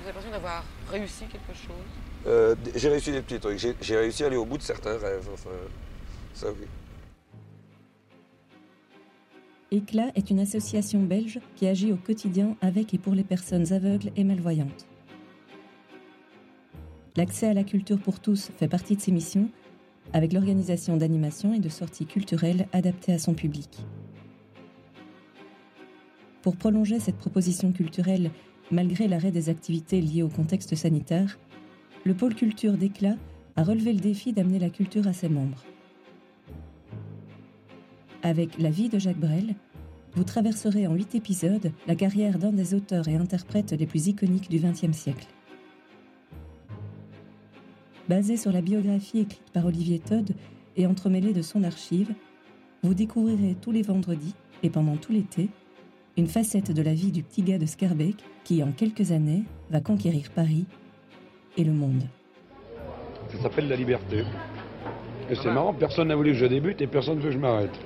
avez l'impression d'avoir réussi quelque chose Euh, j'ai réussi des petits trucs. J'ai- J'ai réussi à aller au bout de certains rêves. Enfin, ça oui. Éclat est une association belge qui agit au quotidien avec et pour les personnes aveugles et malvoyantes. L'accès à la culture pour tous fait partie de ses missions, avec l'organisation d'animations et de sorties culturelles adaptées à son public. Pour prolonger cette proposition culturelle, malgré l'arrêt des activités liées au contexte sanitaire, le pôle culture d'Éclat a relevé le défi d'amener la culture à ses membres. Avec La vie de Jacques Brel, vous traverserez en huit épisodes la carrière d'un des auteurs et interprètes les plus iconiques du XXe siècle. Basé sur la biographie écrite par Olivier Todd et entremêlée de son archive, vous découvrirez tous les vendredis et pendant tout l'été une facette de la vie du petit gars de Scarbeck qui, en quelques années, va conquérir Paris et le monde. Ça s'appelle la liberté. Et c'est marrant, personne n'a voulu que je débute et personne ne veut que je m'arrête.